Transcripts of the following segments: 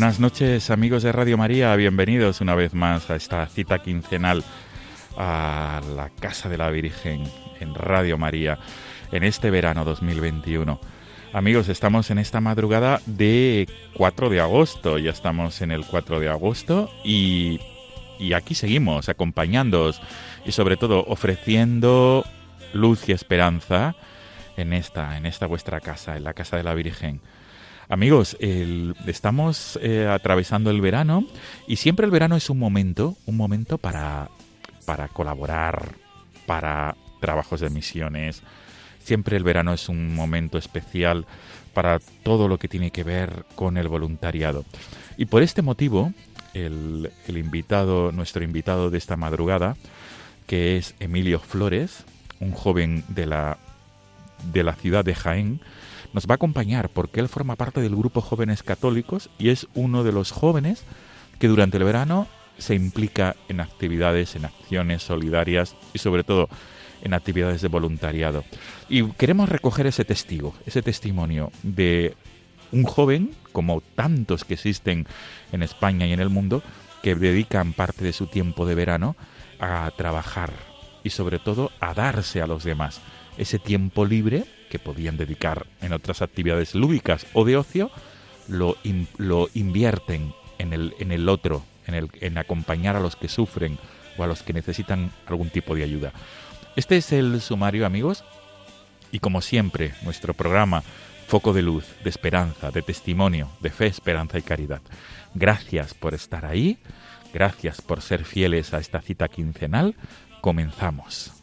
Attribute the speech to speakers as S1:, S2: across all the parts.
S1: Buenas noches amigos de Radio María, bienvenidos una vez más a esta cita quincenal a la Casa de la Virgen en Radio María en este verano 2021. Amigos, estamos en esta madrugada de 4 de agosto, ya estamos en el 4 de agosto y, y aquí seguimos acompañándoos y sobre todo ofreciendo luz y esperanza en esta, en esta vuestra casa, en la Casa de la Virgen. Amigos, el- estamos eh, atravesando el verano y siempre el verano es un momento, un momento para, para colaborar, para trabajos de misiones. Siempre el verano es un momento especial para todo lo que tiene que ver con el voluntariado. Y por este motivo, el, el invitado, nuestro invitado de esta madrugada, que es Emilio Flores, un joven de la, de la ciudad de Jaén, nos va a acompañar porque él forma parte del grupo Jóvenes Católicos y es uno de los jóvenes que durante el verano se implica en actividades, en acciones solidarias y sobre todo en actividades de voluntariado. Y queremos recoger ese testigo, ese testimonio de un joven, como tantos que existen en España y en el mundo, que dedican parte de su tiempo de verano a trabajar y sobre todo a darse a los demás. Ese tiempo libre que podían dedicar en otras actividades lúdicas o de ocio, lo, lo invierten en el, en el otro, en, el, en acompañar a los que sufren o a los que necesitan algún tipo de ayuda. Este es el sumario, amigos, y como siempre, nuestro programa Foco de Luz, de Esperanza, de Testimonio, de Fe, Esperanza y Caridad. Gracias por estar ahí, gracias por ser fieles a esta cita quincenal. Comenzamos.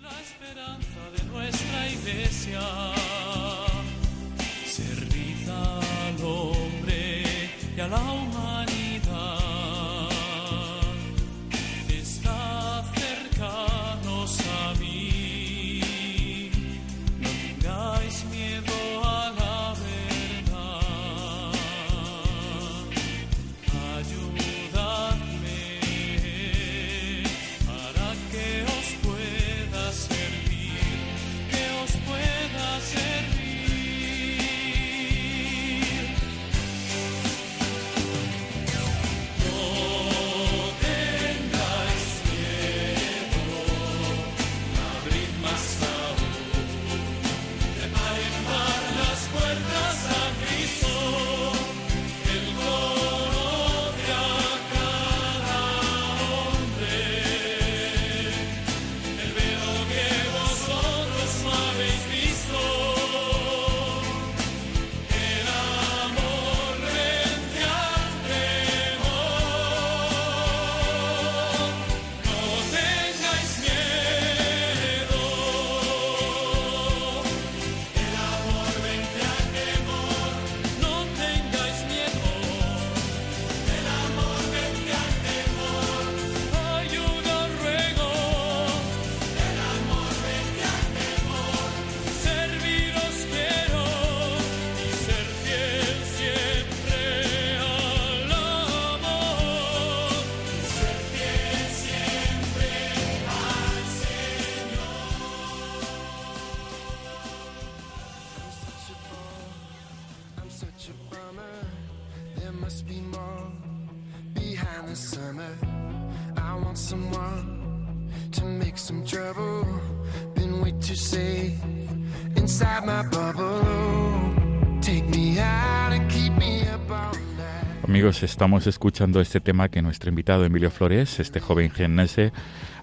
S1: Estamos escuchando este tema que nuestro invitado Emilio Flores, este joven genese,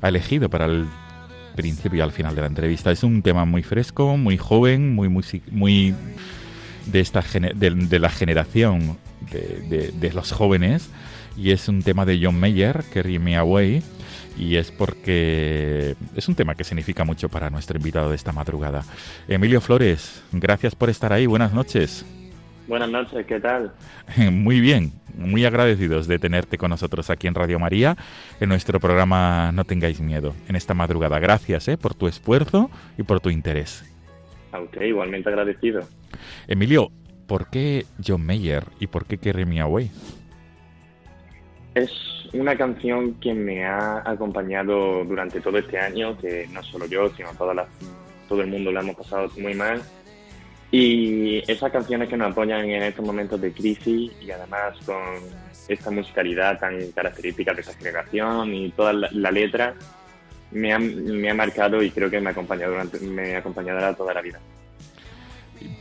S1: ha elegido para el principio y al final de la entrevista. Es un tema muy fresco, muy joven, muy muy, de esta de, la generación de, de, los jóvenes y es un tema de John Mayer, Carry Me Away y es porque es un tema que significa mucho para nuestro invitado de esta madrugada. Emilio Flores, gracias por estar ahí. Buenas noches.
S2: Buenas noches, ¿qué tal?
S1: Muy bien, muy agradecidos de tenerte con nosotros aquí en Radio María, en nuestro programa No tengáis miedo, en esta madrugada. Gracias ¿eh? por tu esfuerzo y por tu interés.
S2: Ok, igualmente agradecido.
S1: Emilio, ¿por qué John Mayer y por qué Carry Me Away?
S2: Es una canción que me ha acompañado durante todo este año, que no solo yo, sino toda todo el mundo la hemos pasado muy mal y esas canciones que nos apoyan en estos momentos de crisis y además con esta musicalidad tan característica de esta generación y toda la, letra me ha, me ha, marcado y creo que me ha acompañado durante, me acompañará toda la vida.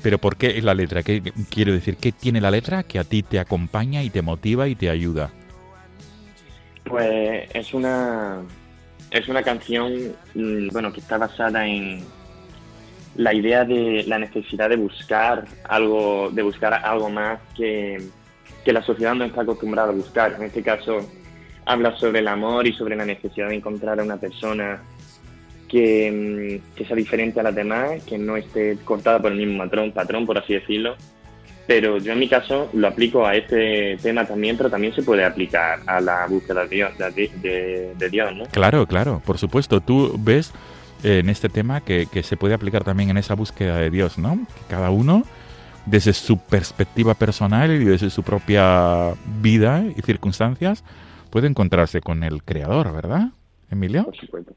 S1: Pero ¿por qué la letra? ¿Qué quiero decir? ¿Qué tiene la letra que a ti te acompaña y te motiva y te ayuda?
S2: Pues es una es una canción mm, bueno que está basada en la idea de la necesidad de buscar algo, de buscar algo más que, la sociedad no está acostumbrada a buscar. En este caso, habla sobre el amor y sobre la necesidad de encontrar a una persona que, mm, sea diferente a las demás, que no esté cortada por el mismo patrón, patrón, por así decirlo. Pero yo en mi caso lo aplico a este tema también, pero también se puede aplicar a la búsqueda de Dios, de, de Dios ¿no?
S1: Claro, claro, por supuesto. Tú ves en este tema que, se puede aplicar también en esa búsqueda de Dios, ¿no? Que cada uno, desde su perspectiva personal y desde su propia vida y circunstancias, puede encontrarse con el Creador, ¿verdad, Emilio?
S2: Por supuesto.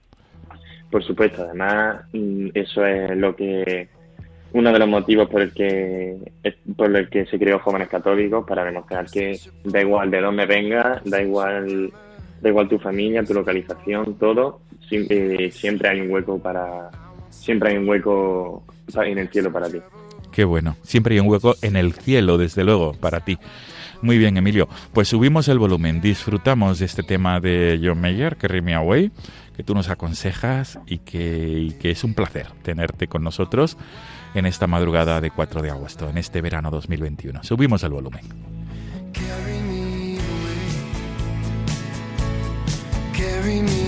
S2: Por supuesto, además, mm, eso es lo que uno de los motivos por el que por el que se creó Jóvenes Católicos para demostrar que da igual de dónde venga, da igual da igual tu familia, tu localización, todo, eh, siempre hay un hueco para siempre hay un hueco en el cielo para ti.
S1: Qué bueno, siempre hay un hueco en el cielo, desde luego, para ti. Muy bien, Emilio. Pues subimos el volumen, disfrutamos de este tema de John Mayer, que Me Away, que tú nos aconsejas y que, y que es un placer tenerte con nosotros en esta madrugada de 4 de agosto, en este verano 2021. Subimos el volumen. carry me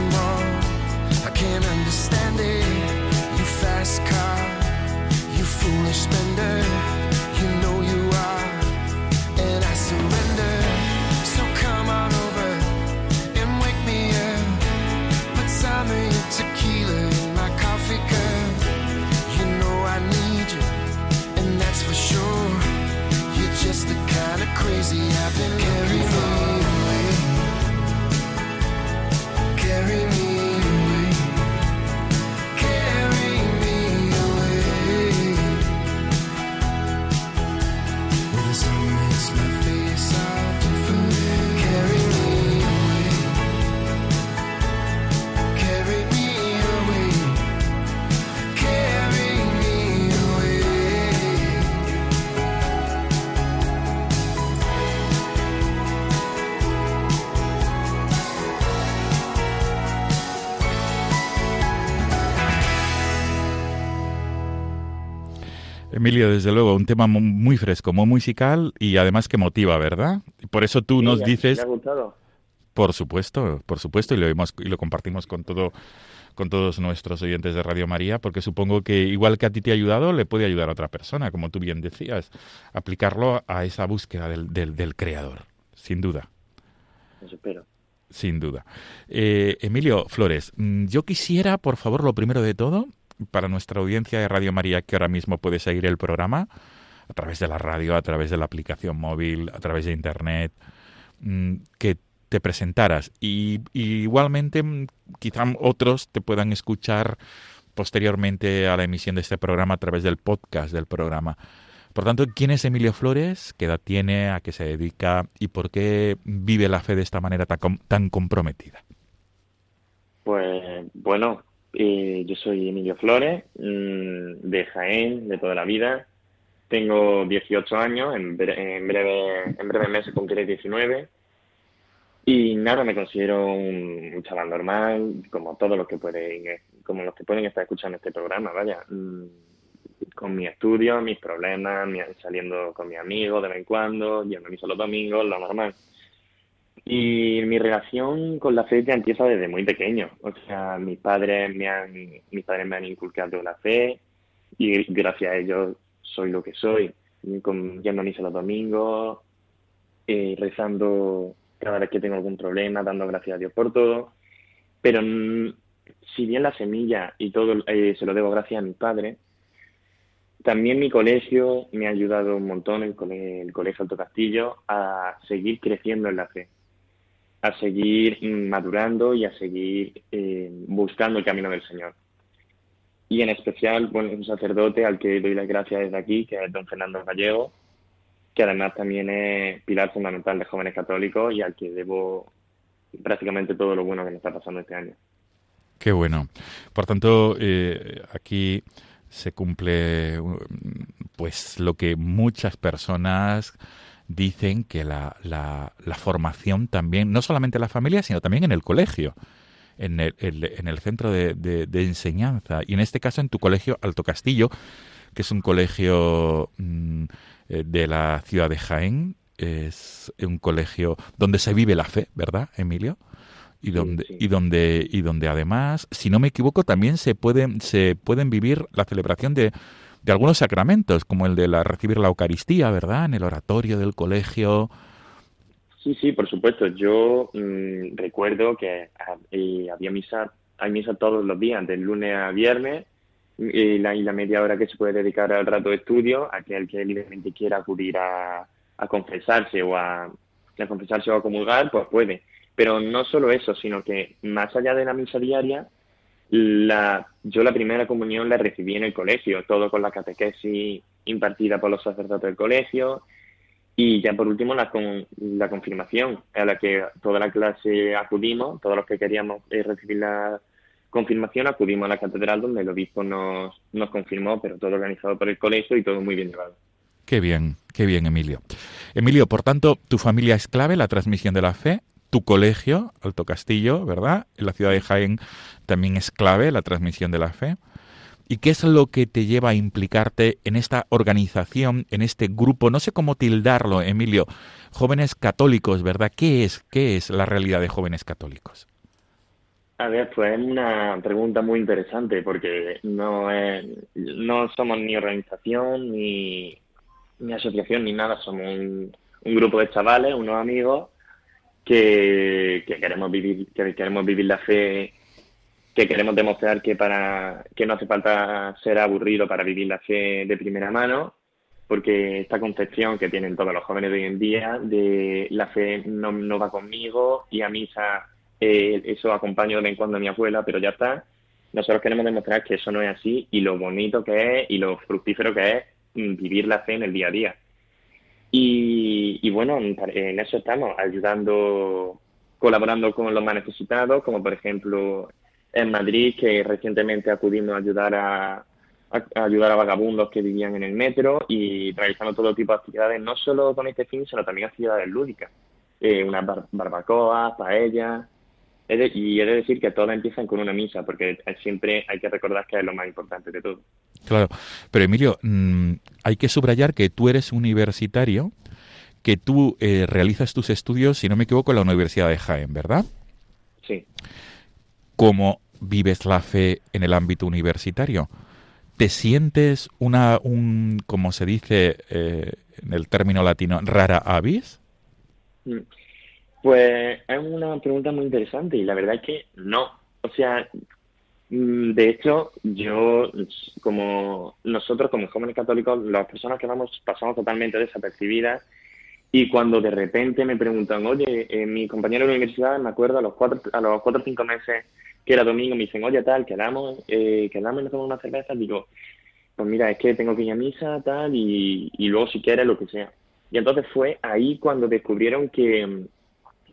S3: anymore. I can't understand it. You fast car, you foolish spender. You know you are, and I surrender. So come on over and wake me up. Put some of your tequila in my coffee cup. You know I need you, and that's for sure. You're just the kind of crazy I've been. Kept.
S1: Emilio, desde luego, un tema muy fresco, muy musical y además que motiva, ¿verdad? Por eso tú nos dices...
S2: Me ha gustado.
S1: Por supuesto, por supuesto, y lo vemos y lo compartimos con todo con todos nuestros oyentes de Radio María, porque supongo que igual que a ti te ha ayudado, le puede ayudar a otra persona, como tú bien decías, aplicarlo a esa búsqueda del, del, del creador, sin duda.
S2: Eso espero.
S1: Sin duda. Eh, Emilio Flores, mm, yo quisiera, por favor, lo primero de todo, para nuestra audiencia de Radio María que ahora mismo puede seguir el programa, a través de la radio, a través de la aplicación móvil, a través de Internet, mm, que te presentaras. Y, y igualmente, mm, quizá otros te puedan escuchar posteriormente a la emisión de este programa a través del podcast del programa. Por tanto, ¿quién es Emilio Flores? ¿Qué edad tiene? ¿A qué se dedica? ¿Y por qué vive la fe de esta manera tan, com- tan comprometida?
S2: Pues bueno, eh, yo soy Emilio Flores, mm, de Jaén, de toda la vida. Tengo 18 años, en, bre- en breve en breves meses cumpliré 19. Y nada, me considero un, chaval normal, como todos los que pueden, como los que pueden estar escuchando este programa, vaya. Mm, con mis estudios, mis problemas, mi- saliendo con mis amigos de vez en cuando, yendo a misa los domingos, lo normal. Y mi relación con la fe ya empieza desde muy pequeño. O sea, mis padres me han, mis padres me han inculcado la fe y gracias a ellos soy lo que soy. Con, yendo a misa los domingos, eh, rezando cada vez que tengo algún problema, dando gracias a Dios por todo. Pero mm, si bien la semilla y todo eh, se lo debo gracias a mis padres, también mi colegio me ha ayudado un montón, el Colegio Alto Castillo, a seguir creciendo en la fe, a seguir madurando y a seguir eh, buscando el camino del Señor. Y en especial, bueno, un sacerdote al que doy las gracias desde aquí, que es don Fernando Gallego, que además también es pilar fundamental de jóvenes católicos y al que debo prácticamente todo lo bueno que me está pasando este año.
S1: Qué bueno. Por tanto, eh, aquí se cumple pues lo que muchas personas dicen que la, la, la formación también, no solamente en la familia, sino también en el colegio, en el, el- en el centro de, de- de enseñanza, y en este caso en tu colegio Alto Castillo, que es un colegio mm, eh, de la ciudad de Jaén, es un colegio donde se vive la fe, ¿verdad, Emilio? y donde
S2: sí.
S1: y donde y donde además si no me equivoco también se pueden se pueden vivir la celebración de, de algunos sacramentos como el de la recibir la Eucaristía verdad en el oratorio del colegio
S2: Sí, sí, por supuesto. Yo mm, recuerdo que ah, eh, había misa, hay misa todos los días, de lunes a viernes, y la, y la media hora que se puede dedicar al rato de estudio, aquel que libremente quiera acudir a, a confesarse o a, a confesarse o a comulgar, pues puede. Pero no solo eso, sino que más allá de la misa diaria, la, yo la primera comunión la recibí en el colegio, todo con la catequesis impartida por los sacerdotes del colegio, y ya por último la, con, la confirmación, a la que toda la clase acudimos, todos los que queríamos eh, recibir la confirmación acudimos a la catedral donde el obispo nos, nos confirmó, pero todo organizado por el colegio y todo muy bien llevado.
S1: qué bien qué bien Emilio. Emilio por tanto tu familia es clave la transmisión de la fe tu colegio Alto Castillo verdad en la ciudad de Jaén también es clave la transmisión de la fe ¿Y qué es lo que te lleva a implicarte en esta organización, en este grupo? No sé cómo tildarlo, Emilio. Jóvenes católicos, ¿verdad? ¿Qué es, qué es la realidad de jóvenes católicos?
S2: A ver, pues es una pregunta muy interesante porque no no somos ni organización ni, ni asociación ni nada, somos un, un grupo de chavales, unos amigos que, que queremos vivir, que queremos vivir la fe, que queremos demostrar que para que no hace falta ser aburrido para vivir la fe de primera mano, porque esta concepción que tienen todos los jóvenes de hoy en día de la fe no, no va conmigo y a misa eh, eso acompaño de vez en cuando a mi abuela, pero ya está. Nosotros queremos demostrar que eso no es así y lo bonito que es y lo fructífero que es mm, vivir la fe en el día a día. Y, y bueno, en, eso estamos, ayudando, colaborando con los más necesitados, como por ejemplo en Madrid, que recientemente acudimos a ayudar a, ayudar a vagabundos que vivían en el metro y realizando todo tipo de actividades, no solo con este fin, sino también actividades lúdicas. Eh, unas bar- barbacoas, paellas. Y he de decir que todas empiezan con una misa, porque siempre hay que recordar que es lo más importante de todo.
S1: Claro, pero Emilio, mm, hay que subrayar que tú eres universitario, que tú eh, realizas tus estudios, si no me equivoco, en la Universidad de Jaén, ¿verdad?
S2: Sí.
S1: ¿Cómo vives la fe en el ámbito universitario? ¿Te sientes una, un, como se dice eh, en el término latino, rara avis?
S2: Mm. Pues es una pregunta muy interesante y la verdad es que no. O sea, mm, de hecho, yo, como nosotros, como jóvenes católicos, las personas que vamos pasamos totalmente desapercibidas y cuando de repente me preguntan, oye, eh, mi compañero de universidad, me acuerdo, a los cuatro, a los cuatro o cinco meses, que era domingo, me dicen, oye, tal, quedamos, eh, quedamos y nos tomamos una cerveza, digo, pues mira, es que tengo que ir a misa, tal, y, y luego si quieres, lo que sea. Y entonces fue ahí cuando descubrieron que,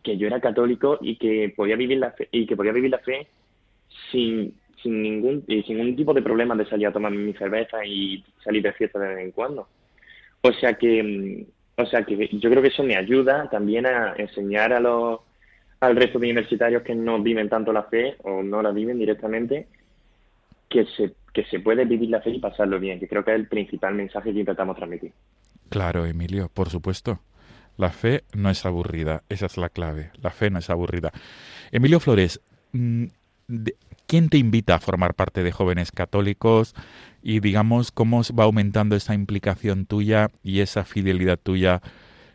S2: que yo era católico y que podía vivir la fe, y que podía vivir la fe sin, sin ningún sin ningún tipo de problema de salir a tomar mi cerveza y salir de fiesta de vez en cuando. O sea que o sea que yo creo que eso me ayuda también a enseñar a los al resto de universitarios que no viven tanto la fe o no la viven directamente que se que se puede vivir la fe y pasarlo bien, que creo que es el principal mensaje que intentamos transmitir.
S1: Claro, Emilio, por supuesto. La fe no es aburrida, esa es la clave. La fe no es aburrida. Emilio Flores, mm, ¿quién te invita a formar parte de jóvenes católicos? Y digamos, ¿cómo va aumentando esa implicación tuya y esa fidelidad tuya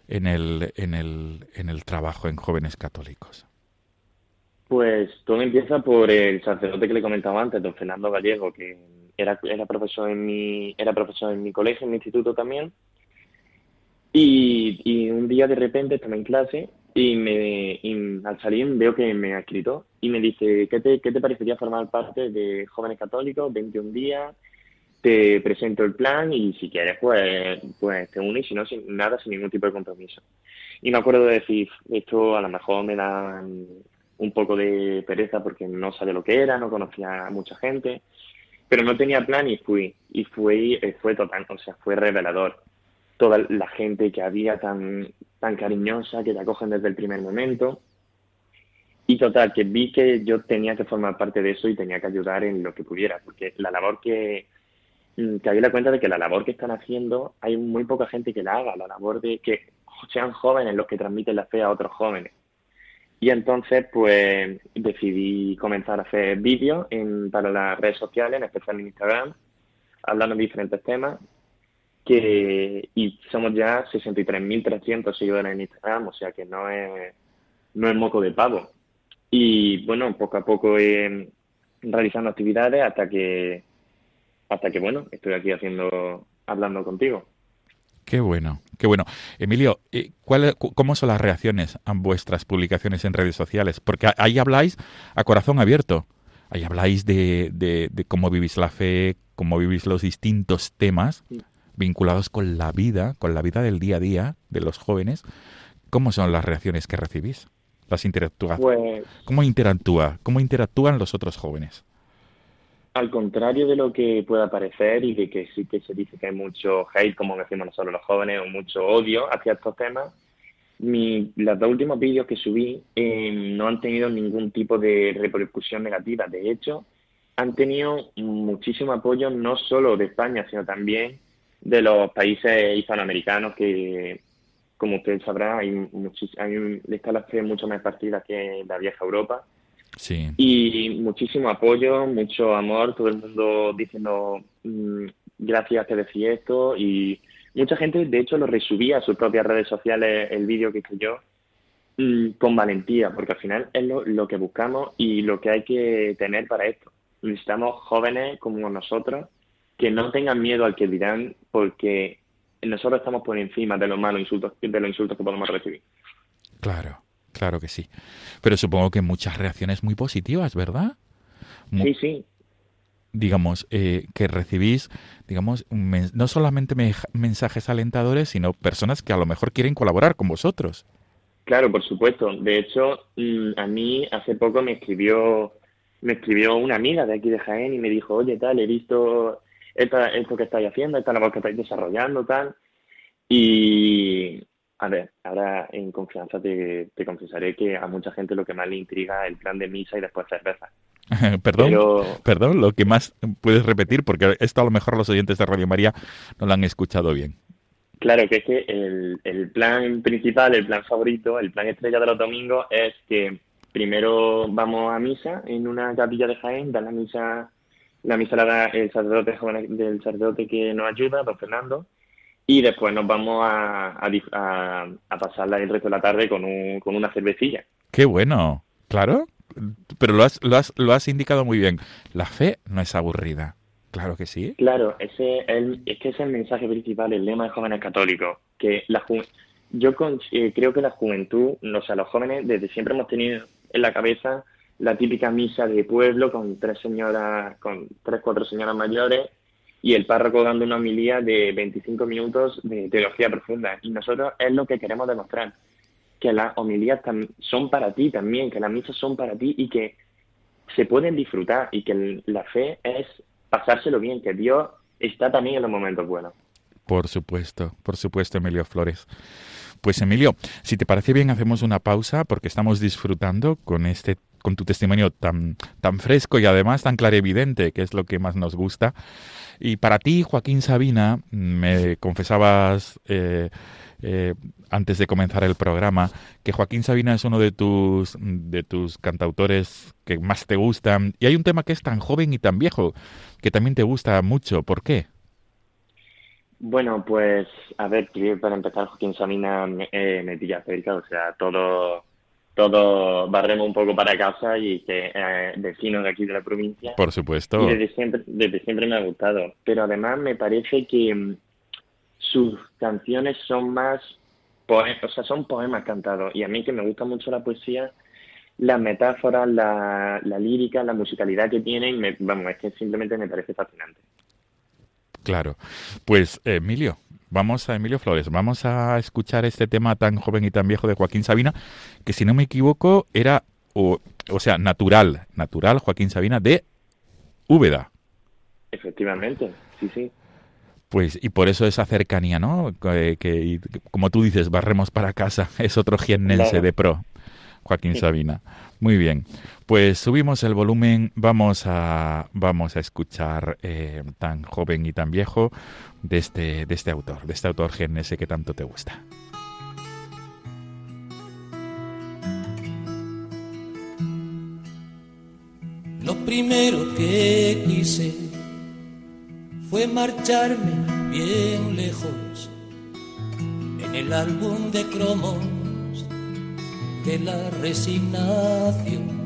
S1: en el, en el, en el trabajo en jóvenes católicos?
S2: Pues todo empieza por el sacerdote que le comentaba antes, don Fernando Gallego, que era, era profesor en mi, era profesor en mi colegio, en mi instituto también, y, un día de repente estaba en clase y, me, al salir veo que me ha escrito y me dice, ¿qué te, ¿qué te parecería formar parte de Jóvenes Católicos? 21 días, te presento el plan y si quieres pues, pues te unes y si no, sin, nada, sin ningún tipo de compromiso. Y me acuerdo de decir, esto a lo mejor me da un poco de pereza porque no sabía lo que era, no conocía a mucha gente, pero no tenía plan y fui. Y fue, fue total, o sea, fue revelador toda la gente que había tan, tan cariñosa, que te acogen desde el primer momento. Y total, que vi que yo tenía que formar parte de eso y tenía que ayudar en lo que pudiera, porque la labor que, mm, que había la cuenta de que la labor que están haciendo hay muy poca gente que la haga, la labor de que sean jóvenes los que transmiten la fe a otros jóvenes. Y entonces, pues, decidí comenzar a hacer vídeos para las redes sociales, en especial en Instagram, hablando de diferentes temas que y somos ya 63.300 seguidores en Instagram, o sea que no es, no es moco de pavo. Y bueno, poco a poco eh, realizando actividades hasta que, hasta que bueno, estoy aquí haciendo, hablando contigo.
S1: Qué bueno, qué bueno. Emilio, eh, ¿cuál, ¿cómo son las reacciones a vuestras publicaciones en redes sociales? Porque ahí habláis a corazón abierto. Ahí habláis de, de, de cómo vivís la fe, cómo vivís los distintos temas vinculados con la vida, con la vida del día a día de los jóvenes, ¿cómo son las reacciones que recibís? Las interactúas.
S2: Pues,
S1: ¿Cómo interactúa? ¿Cómo interactúan los otros jóvenes?
S2: Al contrario de lo que pueda parecer y de que sí que se dice que hay mucho hate, como decimos nosotros los jóvenes, o mucho odio hacia estos temas, mi, los dos últimos vídeos que subí eh, no han tenido ningún tipo de repercusión negativa. De hecho, han tenido muchísimo apoyo no solo de España, sino también de los países hispanoamericanos que, como usted sabrá, hay, hay la fe mucho más partida que la vieja Europa.
S1: Sí.
S2: Y muchísimo apoyo, mucho amor, todo el mundo diciendo mm, gracias que decía esto y mucha gente de hecho lo resubía a sus propias redes sociales el vídeo que hice yo mm, con valentía, porque al final es lo, lo que buscamos y lo que hay que tener para esto. Necesitamos jóvenes como nosotros que no tengan miedo al que dirán, porque nosotros estamos por encima de los malos insultos, de los insultos que podemos recibir.
S1: Claro, claro que sí. Pero supongo que muchas reacciones muy positivas, ¿verdad?
S2: sí, sí.
S1: Digamos, eh, que recibís, digamos, no solamente mensajes alentadores, sino personas que a lo mejor quieren colaborar con vosotros.
S2: Claro, por supuesto. De hecho, mm, a mí hace poco me escribió me escribió una amiga de aquí de Jaén y me dijo, oye, tal, he visto esto que estáis haciendo, esta labor que estáis desarrollando, tal. Y, a ver, ahora en confianza te, te, confesaré que a mucha gente lo que más le intriga es el plan de misa y después cerveza.
S1: perdón, perdón, lo que más puedes repetir, porque esto a lo mejor los oyentes de Radio María no lo han escuchado bien.
S2: Claro, que es que el, el plan principal, el plan favorito, el plan estrella de los domingos es que primero vamos a misa en una capilla de Jaén, da la misa, la misa la da el sacerdote joven del sacerdote que nos ayuda, don Fernando, y después nos vamos a, a, a- a pasarla el resto de la tarde con, un, con una cervecilla.
S1: Qué bueno, claro. Pero lo has, lo, has, lo has indicado muy bien. La fe no es aburrida. Claro que sí.
S2: Claro, ese es, el- es que ese es el mensaje principal, el lema de jóvenes católicos, que la ju- yo con- eh, creo que la juventud, o sea, los jóvenes desde siempre hemos tenido en la cabeza la típica misa de pueblo con tres señoras, con tres, cuatro señoras mayores y el párroco dando una homilía de 25 minutos de teología profunda. Y nosotros es lo que queremos demostrar, que las homilías son para ti también, que las misas son para ti y que se pueden disfrutar y que la fe es pasárselo bien, que Dios está también en los momentos buenos.
S1: Por supuesto, por supuesto, Emilio Flores. Pues Emilio, si te parece bien, hacemos una pausa porque estamos disfrutando con este, con tu testimonio tan, tan fresco y además tan clarividente, que es lo que más nos gusta. Y para ti, Joaquín Sabina, me confesabas eh, eh, antes de comenzar el programa que Joaquín Sabina es uno de tus de tus cantautores que más te gustan. Y hay un tema que es tan joven y tan viejo que también te gusta mucho. ¿Por qué?
S2: Bueno, pues a ver, para empezar, Joaquín Sabina eh, me pilla cerca, o sea, todo, todo barremos un poco para casa y que eh, vecino de aquí de la provincia.
S1: Por supuesto.
S2: Y desde siempre, desde siempre me ha gustado. Pero además me parece que mm, sus canciones son más o sea, son poemas cantados. Y a mí que me gusta mucho la poesía, las metáforas, la, la lírica, la musicalidad que tienen, me, vamos, es que simplemente me parece fascinante.
S1: Claro. Pues Emilio, vamos a Emilio Flores, vamos a escuchar este tema tan joven y tan viejo de Joaquín Sabina, que si no me equivoco era, o, o sea, natural, natural Joaquín Sabina de Úbeda.
S2: Efectivamente, sí, sí.
S1: Pues, y por eso esa cercanía, ¿no? Que, como tú dices, barremos para casa, es otro jiennense
S2: Claro.
S1: de pro, Joaquín Sabina. Muy bien, pues subimos el volumen, vamos a, vamos a escuchar eh, tan joven y tan viejo de este, de este autor, de este autor jiennense que tanto te gusta.
S4: Lo primero que quise fue marcharme bien lejos en el álbum de cromos de la resignación.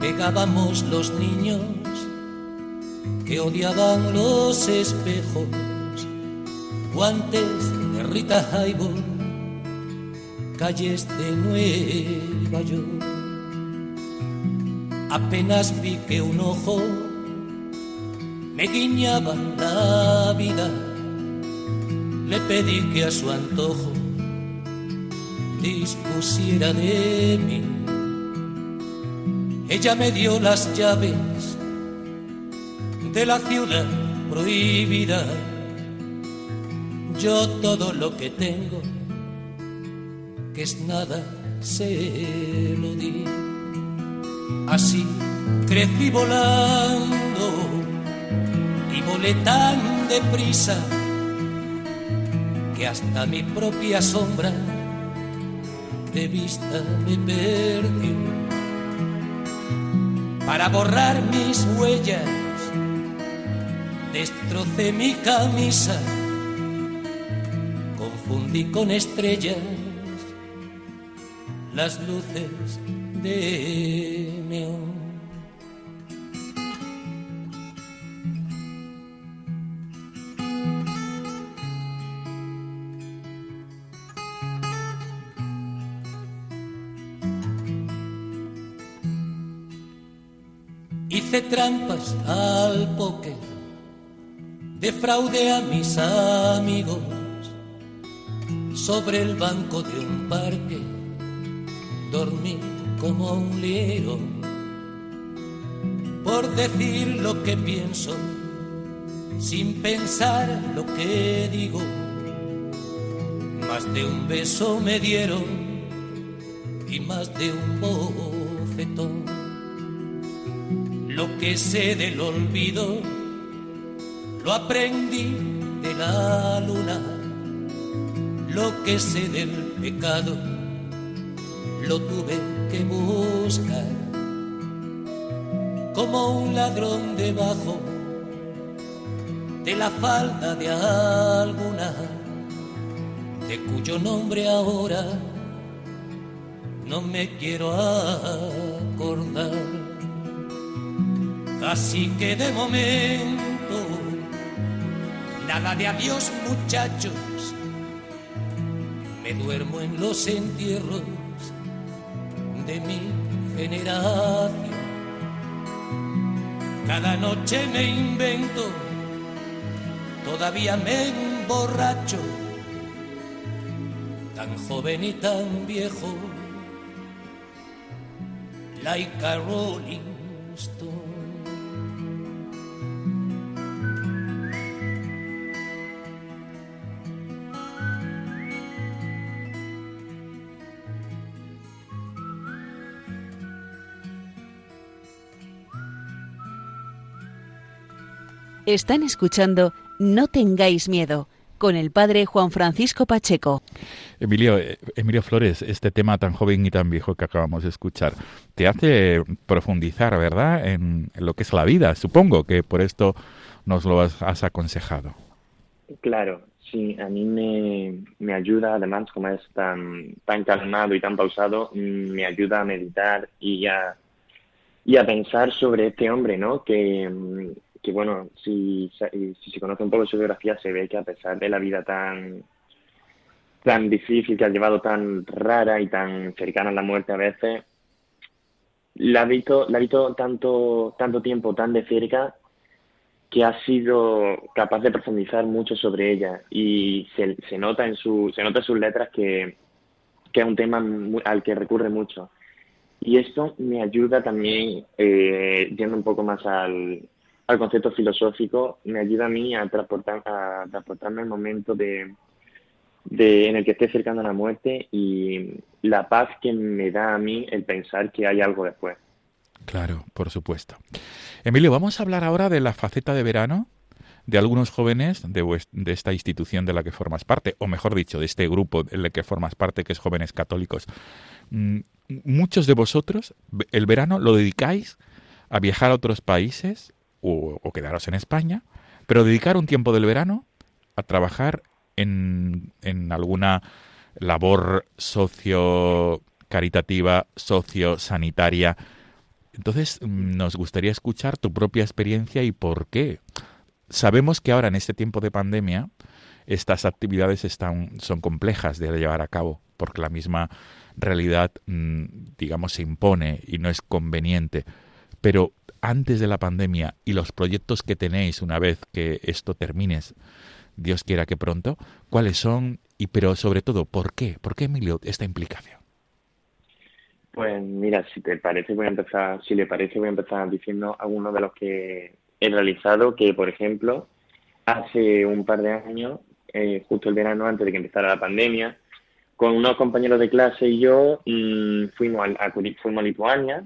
S4: Pegábamos los niños que odiaban los espejos, guantes de Rita Hayworth, calles de Nueva York. Apenas vi que un ojo me guiñaba la vida, le pedí que a su antojo dispusiera de mí. Ella me dio las llaves de la ciudad prohibida. Yo todo lo que tengo, que es nada, se lo di. Así crecí volando y volé tan deprisa que hasta mi propia sombra de vista me perdió. Para borrar mis huellas, destrocé mi camisa, confundí con estrellas las luces de neón. Hice trampas al póker, defraudé a mis amigos sobre el banco de un parque, dormí como un liero por decir lo que pienso, sin pensar lo que digo. Más de un beso me dieron y más de un bofetón. Lo que sé del olvido lo aprendí de la luna, lo que sé del pecado, lo tuve que buscar. Como un ladrón debajo de la falda de alguna, de cuyo nombre ahora no me quiero acordar. Así que de momento, nada de adiós muchachos, me duermo en los entierros de mi generación. Cada noche me invento, todavía me emborracho, tan joven y tan viejo like a rolling stone.
S5: Están escuchando No tengáis miedo con el padre Juan Francisco Pacheco.
S1: Emilio, eh, Emilio Flores, este tema tan joven y tan viejo que acabamos de escuchar, te hace profundizar, ¿verdad?, en, lo que es la vida. Supongo que por esto nos lo has, aconsejado.
S2: Claro, sí, a mí me, me, ayuda, además, como es tan, tan calmado y tan pausado, me ayuda a meditar y a, y a pensar sobre este hombre, ¿no? Que, que bueno, si, si se conoce un poco su biografía, se ve que a pesar de la vida tan tan difícil que ha llevado tan rara y tan cercana a la muerte a veces, la ha visto, la ha visto tanto, tanto tiempo tan de cerca que ha sido capaz de profundizar mucho sobre ella y se, se nota en su, se nota en sus letras que, que es un tema al que recurre mucho. Y esto me ayuda también, eh, yendo un poco más al, al concepto filosófico me ayuda a mí a, transportar, a transportarme al momento de, de, en el que esté cercano a la muerte y la paz que me da a mí el pensar que hay algo después.
S1: Claro, por supuesto. Emilio, vamos a hablar ahora de la faceta de verano de algunos jóvenes de, de, esta institución de la que formas parte, o mejor dicho, de este grupo del que formas parte, que es Jóvenes Católicos. Mm, muchos de vosotros el verano lo dedicáis a viajar a otros países, o, quedaros en España, pero dedicar un tiempo del verano a trabajar en, en alguna labor socio caritativa, socio sanitaria. Entonces, mm, nos gustaría escuchar tu propia experiencia y por qué. Sabemos que ahora en este tiempo de pandemia estas actividades están, son complejas de llevar a cabo porque la misma realidad, mm, digamos, se impone y no es conveniente. Pero antes de la pandemia y los proyectos que tenéis una vez que esto termine, Dios quiera que pronto, ¿cuáles son? Y pero sobre todo, ¿por qué? ¿Por qué, Emilio, esta implicación?
S2: Pues mira, si te parece voy a empezar, si le parece voy a empezar diciendo algunos de los que he realizado, que por ejemplo, hace un par de años, eh, justo el verano antes de que empezara la pandemia, con unos compañeros de clase y yo mmm, fuimos, a, fuimos a Lituania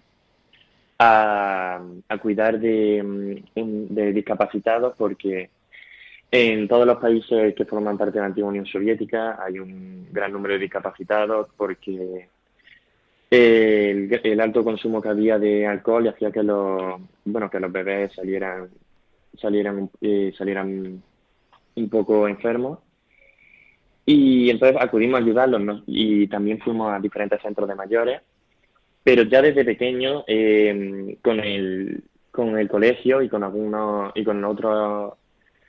S2: a, cuidar de, de, discapacitados porque en todos los países que forman parte de la antigua Unión Soviética hay un gran número de discapacitados porque el, alto consumo que había de alcohol hacía que los bueno que los bebés salieran salieran eh, salieran un poco enfermos. Y entonces acudimos a ayudarlos y también fuimos a diferentes centros de mayores pero ya desde pequeño eh, con el con el colegio y con algunos y con otros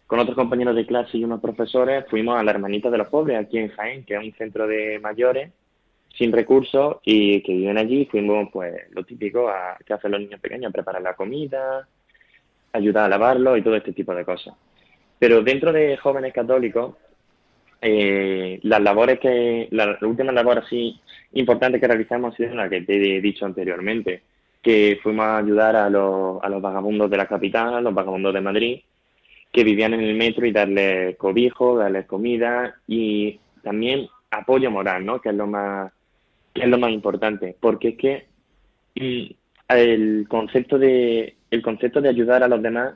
S2: con otros compañeros de clase y unos profesores fuimos a la hermanita de los pobres aquí en Jaén que es un centro de mayores sin recursos y que viven allí fuimos pues lo típico a que hacen los niños pequeños preparar la comida ayudar a lavarlo y todo este tipo de cosas. Pero dentro de jóvenes católicos eh, las labores que la, última labor así importante que realizamos ha sido la que te he dicho anteriormente, que fuimos a ayudar a los, a los vagabundos de la capital, a los vagabundos de Madrid, que vivían en el metro y darles cobijo, darles comida y también apoyo moral, ¿no? Que es lo más que es lo más importante, porque es que mm, el concepto de el concepto de ayudar a los demás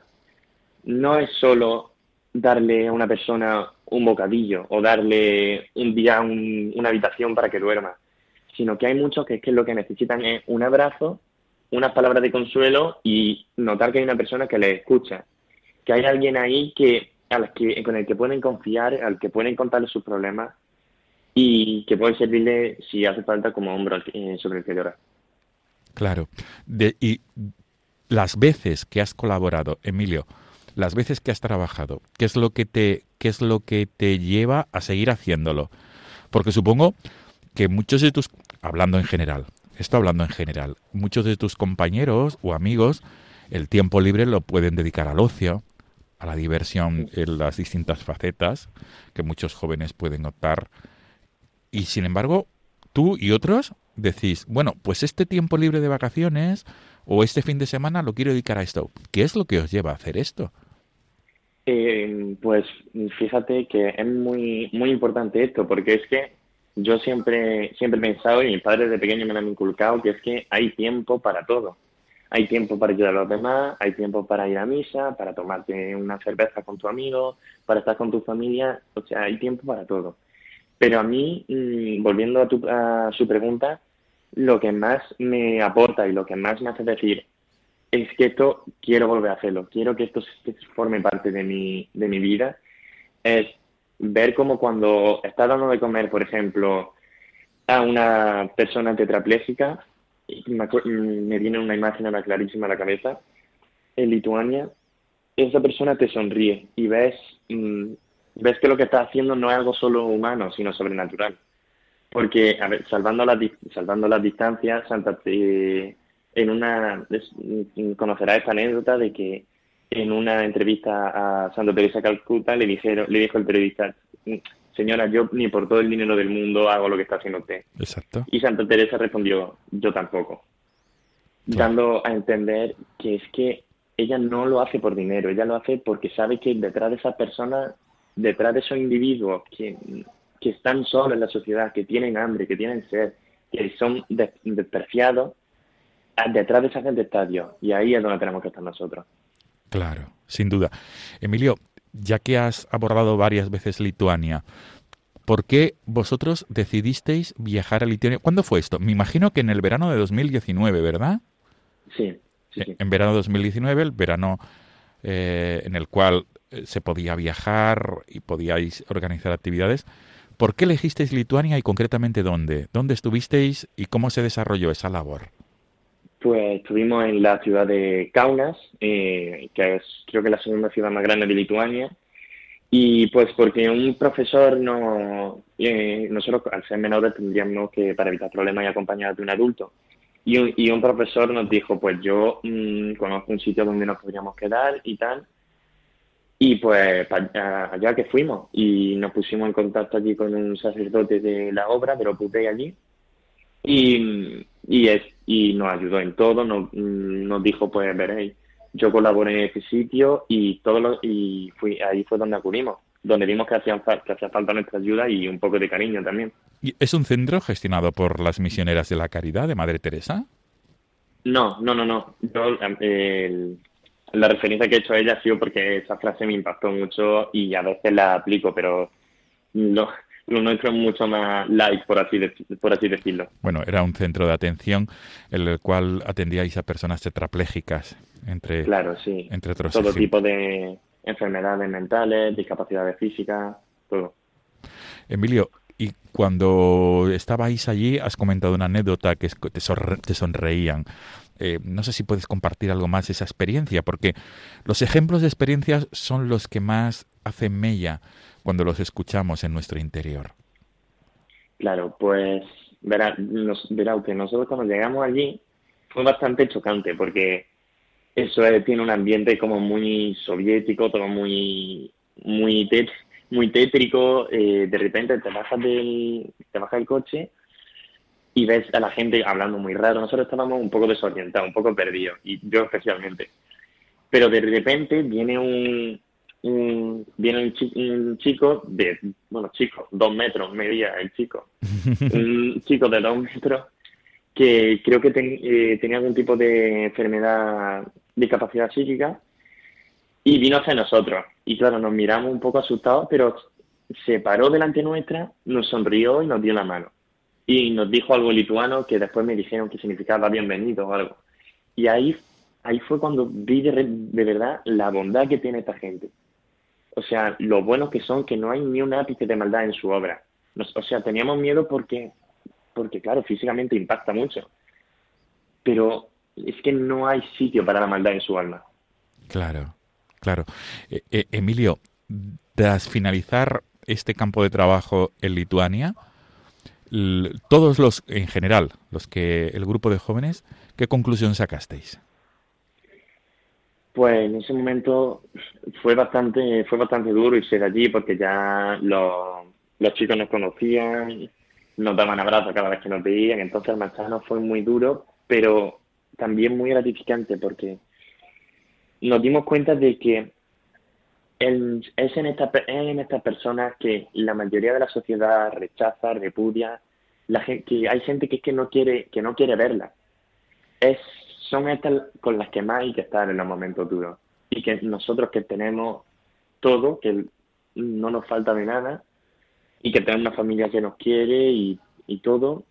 S2: no es solo darle a una persona un bocadillo o darle un día una habitación para que duerma, sino que hay muchos que es que lo que necesitan es un abrazo, unas palabras de consuelo y notar que hay una persona que les escucha, que hay alguien ahí que, que con el que pueden confiar, al que pueden contarle sus problemas y que puede servirle si hace falta como hombro eh, sobre el que llorar.
S1: Claro. y las veces que has colaborado, Emilio, las veces que has trabajado, ¿qué es lo que te, qué es lo que te lleva a seguir haciéndolo? Porque supongo que muchos de tus, hablando en general, esto hablando en general, muchos de tus compañeros o amigos el tiempo libre lo pueden dedicar al ocio, a la diversión en las distintas facetas que muchos jóvenes pueden optar. Y sin embargo, tú y otros decís, bueno, pues este tiempo libre de vacaciones o este fin de semana lo quiero dedicar a esto. ¿Qué es lo que os lleva a hacer esto?
S2: Eh, pues fíjate que es muy, muy importante esto, porque es que yo siempre, siempre he pensado, y mis padres de pequeño me lo han inculcado, que es que hay tiempo para todo. Hay tiempo para ayudar a los demás, hay tiempo para ir a misa, para tomarte una cerveza con tu amigo, para estar con tu familia, o sea, hay tiempo para todo. Pero a mí, mm, volviendo a, tu, a su pregunta, lo que más me aporta y lo que más me hace decir es que esto quiero volver a hacerlo, quiero que esto forme parte de mi, de mi vida, es ver como cuando está dando de comer, por ejemplo, a una persona tetrapléjica, me, me viene una imagen ahora clarísima a la cabeza, en Lituania, esa persona te sonríe y ves, mm, ves que lo que está haciendo no es algo solo humano, sino sobrenatural. Porque, a ver, salvando las, salvando las distancias, Santa, eh, en una conocerá esta anécdota de que en una entrevista a Santa Teresa Calcuta le dijeron, le dijo el periodista, señora, yo ni por todo el dinero del mundo hago lo que está haciendo usted.
S1: Exacto.
S2: Y Santa Teresa respondió, yo tampoco. Dando a entender que es que ella no lo hace por dinero, ella lo hace porque sabe que detrás de esa persona, detrás de esos individuos que, que están solos en la sociedad, que tienen hambre, que tienen sed, que son despreciados, detrás de esa gente está Dios y ahí es donde tenemos que estar nosotros.
S1: Claro, sin duda. Emilio, ya que has abordado varias veces Lituania, ¿por qué vosotros decidisteis viajar a Lituania? ¿Cuándo fue esto? Me imagino que en el verano de 2019, ¿verdad?
S2: Sí. sí,
S1: En verano de 2019, el verano eh, en el cual eh, se podía viajar y podíais organizar actividades. ¿Por qué elegisteis Lituania y concretamente dónde? ¿Dónde estuvisteis y cómo se desarrolló esa labor?
S2: Pues estuvimos en la ciudad de Kaunas, eh, que es creo que la segunda ciudad más grande de Lituania, y pues porque un profesor no, eh, nosotros al ser menores tendríamos que para evitar problemas y acompañar de un adulto. Y un, y un profesor nos dijo, pues yo mm, conozco un sitio donde nos podríamos quedar y tal. Y pues allá que fuimos y nos pusimos en contacto allí con un sacerdote de la obra, de lo puté allí. Y, y, es, y nos ayudó en todo, nos, nos dijo, pues veréis, yo colaboré en ese sitio y todo lo, y fui, ahí fue donde acudimos, donde vimos que, hacían que hacía falta nuestra ayuda y un poco de cariño también.
S1: ¿Y ¿Es un centro gestionado por las misioneras de la caridad de Madre Teresa?
S2: No, no, no, no. Yo, la referencia que he hecho a ella ha sido porque esa frase me impactó mucho y a veces la aplico, pero no, lo nuestro es mucho más light, por así, por así decirlo.
S1: Bueno, era un centro de atención en el cual atendíais a personas tetraplégicas, entre,
S2: claro, sí.
S1: entre otros.
S2: Todo tipo de enfermedades mentales, discapacidades físicas, todo.
S1: Emilio, y cuando estabais allí, has comentado una anécdota que te, sonreían. Eh, no sé si puedes compartir algo más de esa experiencia, porque los ejemplos de experiencias son los que más hacen mella cuando los escuchamos en nuestro interior?
S2: Claro, pues verá, nos, verá que nosotros cuando llegamos allí fue bastante chocante porque eso tiene un ambiente como muy soviético, todo muy muy muy tétrico, eh, de repente te bajas del te bajas el coche y ves a la gente hablando muy raro. Nosotros estábamos un poco desorientados, un poco perdidos, y yo especialmente. Pero de repente viene un, viene un, chico de, bueno, chico, dos metros medía el chico, un chico de dos metros que creo que eh, tenía algún tipo de enfermedad, discapacidad psíquica y vino hacia nosotros Y claro, nos miramos un poco asustados, pero se paró delante nuestra, nos sonrió y nos dio la mano. Y nos dijo algo lituano que después me dijeron que significaba bienvenido o algo. Y ahí, ahí fue cuando vi de, de verdad la bondad que tiene esta gente. O sea, lo buenos que son, que no hay ni un ápice de maldad en su obra. o sea, teníamos miedo porque, porque, claro, físicamente impacta mucho. Pero es que no hay sitio para la maldad en su alma.
S1: Claro, claro. Eh, eh, Emilio, tras finalizar este campo de trabajo en Lituania, todos los, en general, los que el grupo de jóvenes, ¿qué conclusión sacasteis?
S2: Pues en ese momento fue bastante, fue bastante duro irse de allí porque ya los, los chicos nos conocían, nos daban abrazos cada vez que nos veían, entonces el marcharnos fue muy duro, pero también muy gratificante porque nos dimos cuenta de que es en, esta, en estas personas que la mayoría de la sociedad rechaza, repudia, la gente, que hay gente que es que no quiere, que no quiere verla. Es, son estas con las que más hay que estar en los momentos duros. Y que nosotros que tenemos todo, que no nos falta de nada, y que tenemos una familia que nos quiere y, y todo,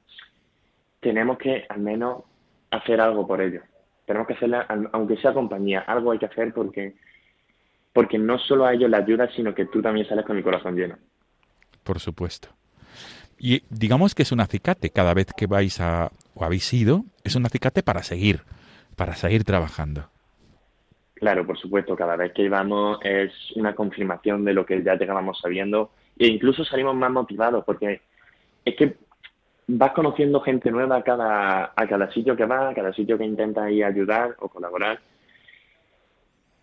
S2: tenemos que al menos hacer algo por ellos. Tenemos que hacerla, aunque sea compañía, algo hay que hacer porque porque no solo a ellos la ayuda, sino que tú también sales con el corazón lleno.
S1: Por supuesto. Y digamos que es un acicate cada vez que vais a, o habéis ido, es un acicate para seguir, para seguir trabajando.
S2: Claro, por supuesto, cada vez que íbamos es una confirmación de lo que ya llegábamos sabiendo e incluso salimos más motivados porque es que vas conociendo gente nueva a cada, a cada sitio que vas, a cada sitio que intenta ir a ayudar o colaborar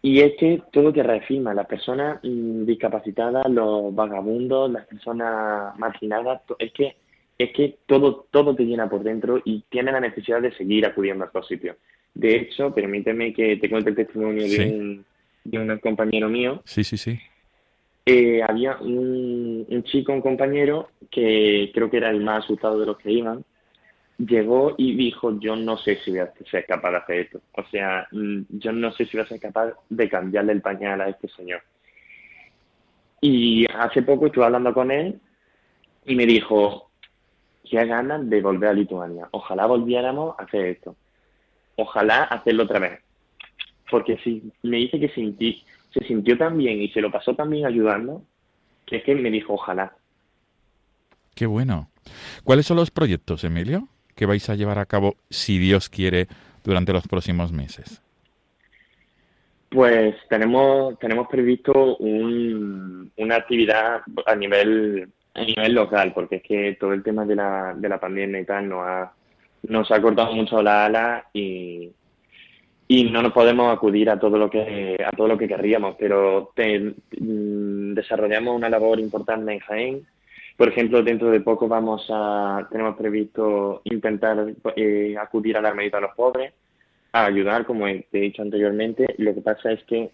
S2: y es que todo te reafirma, las personas mm, discapacitadas, los vagabundos, las personas marginadas, es que es que todo todo te llena por dentro y tienes la necesidad de seguir acudiendo a estos sitios. De hecho, permíteme que te cuente el testimonio de, un, de un compañero mío.
S1: Sí, sí, sí.
S2: Eh, había un, un chico, un compañero, que creo que era el más asustado de los que iban, llegó y dijo, yo no sé si voy a ser capaz de hacer esto. O sea, mm, yo no sé si voy a ser capaz de cambiarle el pañal a este señor. Y hace poco estuve hablando con él y me dijo, qué ganas de volver a Lituania. Ojalá volviéramos a hacer esto. Ojalá hacerlo otra vez. Porque si me dice que sentí, se sintió tan bien y se lo pasó tan bien ayudando, que es que me dijo, ojalá.
S1: Qué bueno. ¿Cuáles son los proyectos, Emilio? que vais a llevar a cabo, si Dios quiere, durante los próximos meses?
S2: Pues tenemos, tenemos previsto una actividad a nivel, a nivel local, porque es que todo el tema de la, de la pandemia y tal nos ha, nos ha cortado mucho la ala y, y no nos podemos acudir a todo lo que a todo lo que querríamos, pero mm, desarrollamos una labor importante en Jaén por ejemplo, dentro de poco vamos a, tenemos previsto intentar eh, acudir a dar medida a los pobres, a ayudar, como he, dicho anteriormente. Lo que pasa es que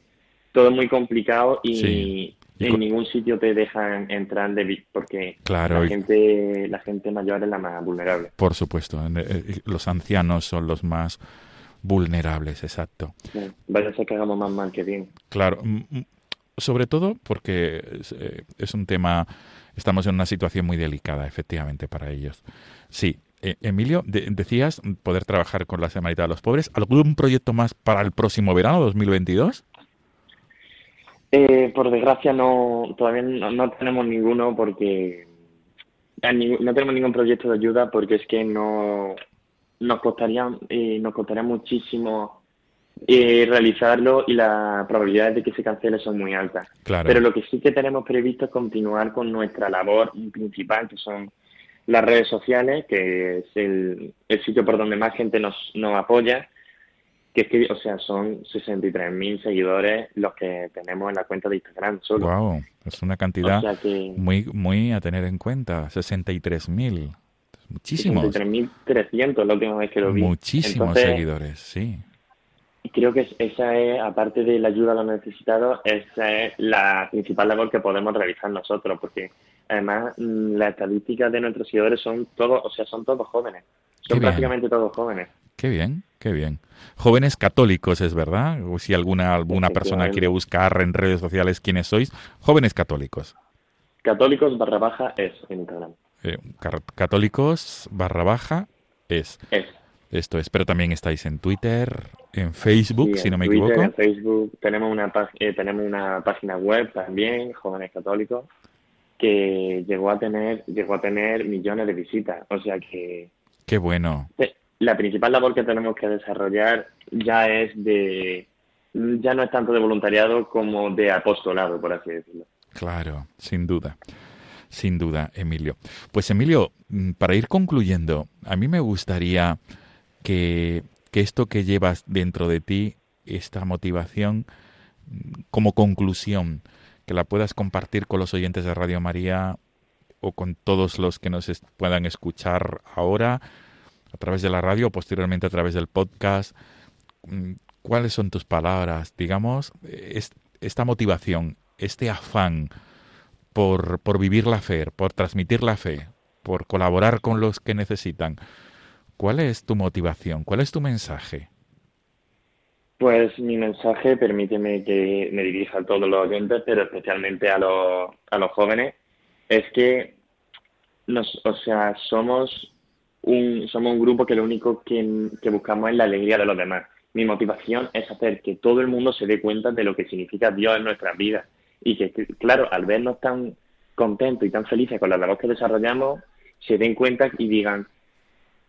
S2: todo es muy complicado y, en ningún sitio te dejan entrar de porque la gente la gente mayor es la más vulnerable.
S1: Por supuesto, eh, eh, los ancianos son los más vulnerables, exacto.
S2: vaya a ser que hagamos más mal que bien.
S1: Claro, sobre todo porque es un tema estamos en una situación muy delicada, efectivamente, para ellos. Sí, eh, Emilio, decías poder trabajar con la Semanita de los Pobres. ¿Algún proyecto más para el próximo verano 2022?
S2: Eh, por desgracia no, todavía no, tenemos ninguno porque no tenemos ningún proyecto de ayuda porque es que no nos costaría eh, nos costaría muchísimo eh, realizarlo y las probabilidades de que se cancele son muy altas. Pero lo que sí que tenemos previsto es continuar con nuestra labor principal, que son las redes sociales, que es el, sitio por donde más gente nos, nos apoya, que es que, o sea, son 63.000 seguidores los que tenemos en la cuenta de Instagram solo.
S1: Wow, es una cantidad muy muy a tener en cuenta, 63.000. Muchísimos.
S2: 63.300 la última vez que lo vi.
S1: Muchísimos seguidores, sí
S2: creo que esa es, aparte de la ayuda a los necesitados, esa es la principal labor que podemos realizar nosotros, porque además mm, las estadísticas de nuestros seguidores son todos, o sea, son todos jóvenes, son prácticamente todos jóvenes.
S1: Qué bien, qué bien. Jóvenes católicos, es verdad. O si alguna alguna persona quiere buscar en redes sociales quiénes sois, jóvenes católicos.
S2: Católicos barra baja es en Instagram.
S1: Eh, católicos barra baja es.
S2: Es.
S1: Esto es, pero también estáis en Twitter, en Facebook, si no me equivoco.
S2: En Facebook tenemos una, eh, tenemos una página web también, Jóvenes Católicos, que llegó a tener llegó a tener millones de visitas. O sea que.
S1: Qué bueno.
S2: La principal labor que tenemos que desarrollar ya es de. Ya no es tanto de voluntariado como de apostolado, por así decirlo.
S1: Claro, sin duda. Sin duda, Emilio. Pues Emilio, mm, para ir concluyendo, a mí me gustaría que, esto que llevas dentro de ti, esta motivación, como conclusión, que la puedas compartir con los oyentes de Radio María o con todos los que nos puedan escuchar ahora a través de la radio posteriormente a través del podcast. Mm, ¿Cuáles son tus palabras? Digamos, esta motivación, este afán por, por vivir la fe, por transmitir la fe, por colaborar con los que necesitan. ¿Cuál es tu motivación? ¿Cuál es tu mensaje?
S2: Pues mi mensaje, permíteme que me dirija a todos los oyentes, pero especialmente a los, a los jóvenes, es que nos, o sea, somos un, somos un grupo que lo único que, buscamos es la alegría de los demás. Mi motivación es hacer que todo el mundo se dé cuenta de lo que significa Dios en nuestras vidas. Y que, claro, al vernos tan contentos y tan felices con la labor que desarrollamos, se den cuenta y digan,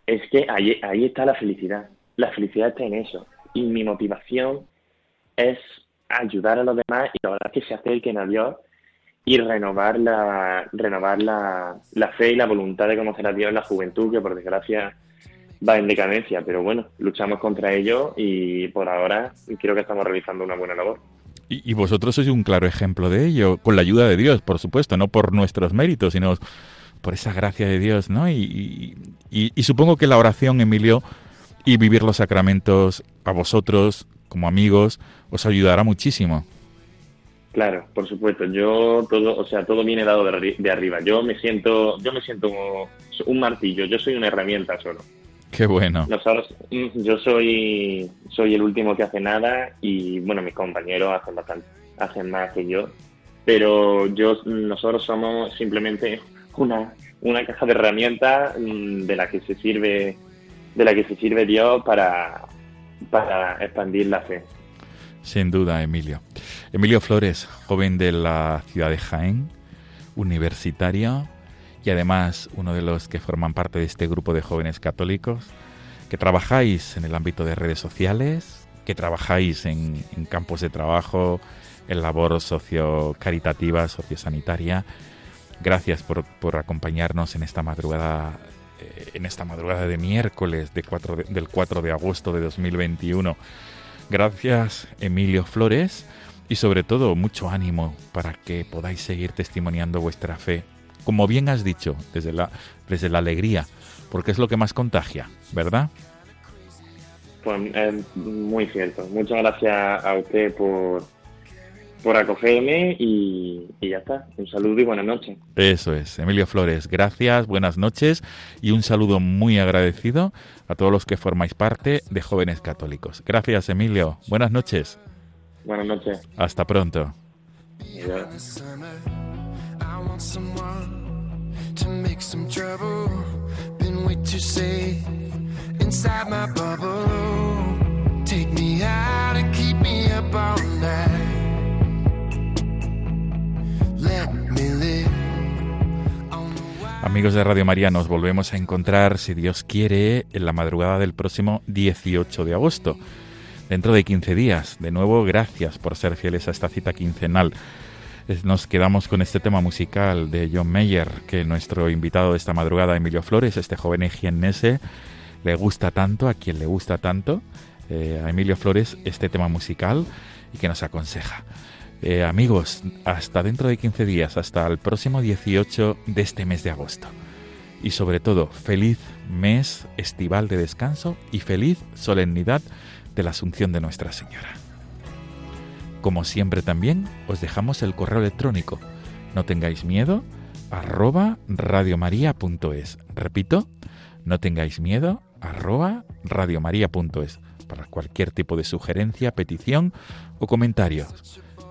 S2: es que ahí, ahí está la felicidad. La felicidad está en eso. Y mi motivación es ayudar a los demás y lograr que se acerquen a Dios y renovar la renovar la, la, fe y la voluntad de conocer a Dios en la juventud, que por desgracia va en decadencia. Pero bueno, luchamos contra ello y por ahora creo que estamos realizando una buena labor.
S1: Y, y vosotros sois un claro ejemplo de ello, con la ayuda de Dios, por supuesto, no por nuestros méritos, sino por esa gracia de Dios, ¿no? Y, y, supongo que la oración, Emilio, y vivir los sacramentos a vosotros como amigos os ayudará muchísimo.
S2: Claro, por supuesto. Yo todo, o sea, todo viene dado de, arriba. Yo me siento, yo me siento como un martillo. Yo soy una herramienta solo.
S1: Qué bueno.
S2: Nosotros, mm, yo soy, soy el último que hace nada y bueno, mis compañeros hacen bastante, hacen más que yo. Pero yo, nosotros somos simplemente una, una caja de herramientas mm, de la que se sirve de la que se sirve Dios para, para expandir la fe.
S1: Sin duda, Emilio. Emilio Flores, joven de la ciudad de Jaén, universitario y además uno de los que forman parte de este grupo de jóvenes católicos, que trabajáis en el ámbito de redes sociales, que trabajáis en, campos de trabajo, en labor socio-caritativa, sociosanitaria Gracias por, por acompañarnos en esta madrugada eh, en esta madrugada de miércoles de 4 del 4 de agosto de 2021. Gracias Emilio Flores y sobre todo mucho ánimo para que podáis seguir testimoniando vuestra fe, como bien has dicho, desde la, desde la alegría, porque es lo que más contagia, ¿verdad?
S2: Pues eh, muy cierto. Muchas gracias a usted por, por acogerme y, ya está. Un saludo y buenas noches.
S1: Eso es, Emilio Flores, gracias, buenas noches y un saludo muy agradecido a todos los que formáis parte de Jóvenes Católicos. Gracias, Emilio. Buenas noches.
S2: Buenas noches.
S1: Hasta pronto. Amigos de Radio María, nos volvemos a encontrar, si Dios quiere, en la madrugada del próximo 18 de agosto, dentro de 15 días. De nuevo, gracias por ser fieles a esta cita quincenal. Nos quedamos con este tema musical de John Mayer, que nuestro invitado de esta madrugada, Emilio Flores, este joven egiennese, le gusta tanto, a quien le gusta tanto, eh, a Emilio Flores, este tema musical y que nos aconseja. Eh, amigos, hasta dentro de 15 días, hasta el próximo 18 de este mes de agosto. Y sobre todo, feliz mes estival de descanso y feliz solemnidad de la Asunción de Nuestra Señora. Como siempre también, os dejamos el correo electrónico. No tengáis miedo, arroba radiomaria.es. Repito, no tengáis miedo,
S3: arroba radiomaria.es para cualquier tipo de sugerencia, petición o comentario.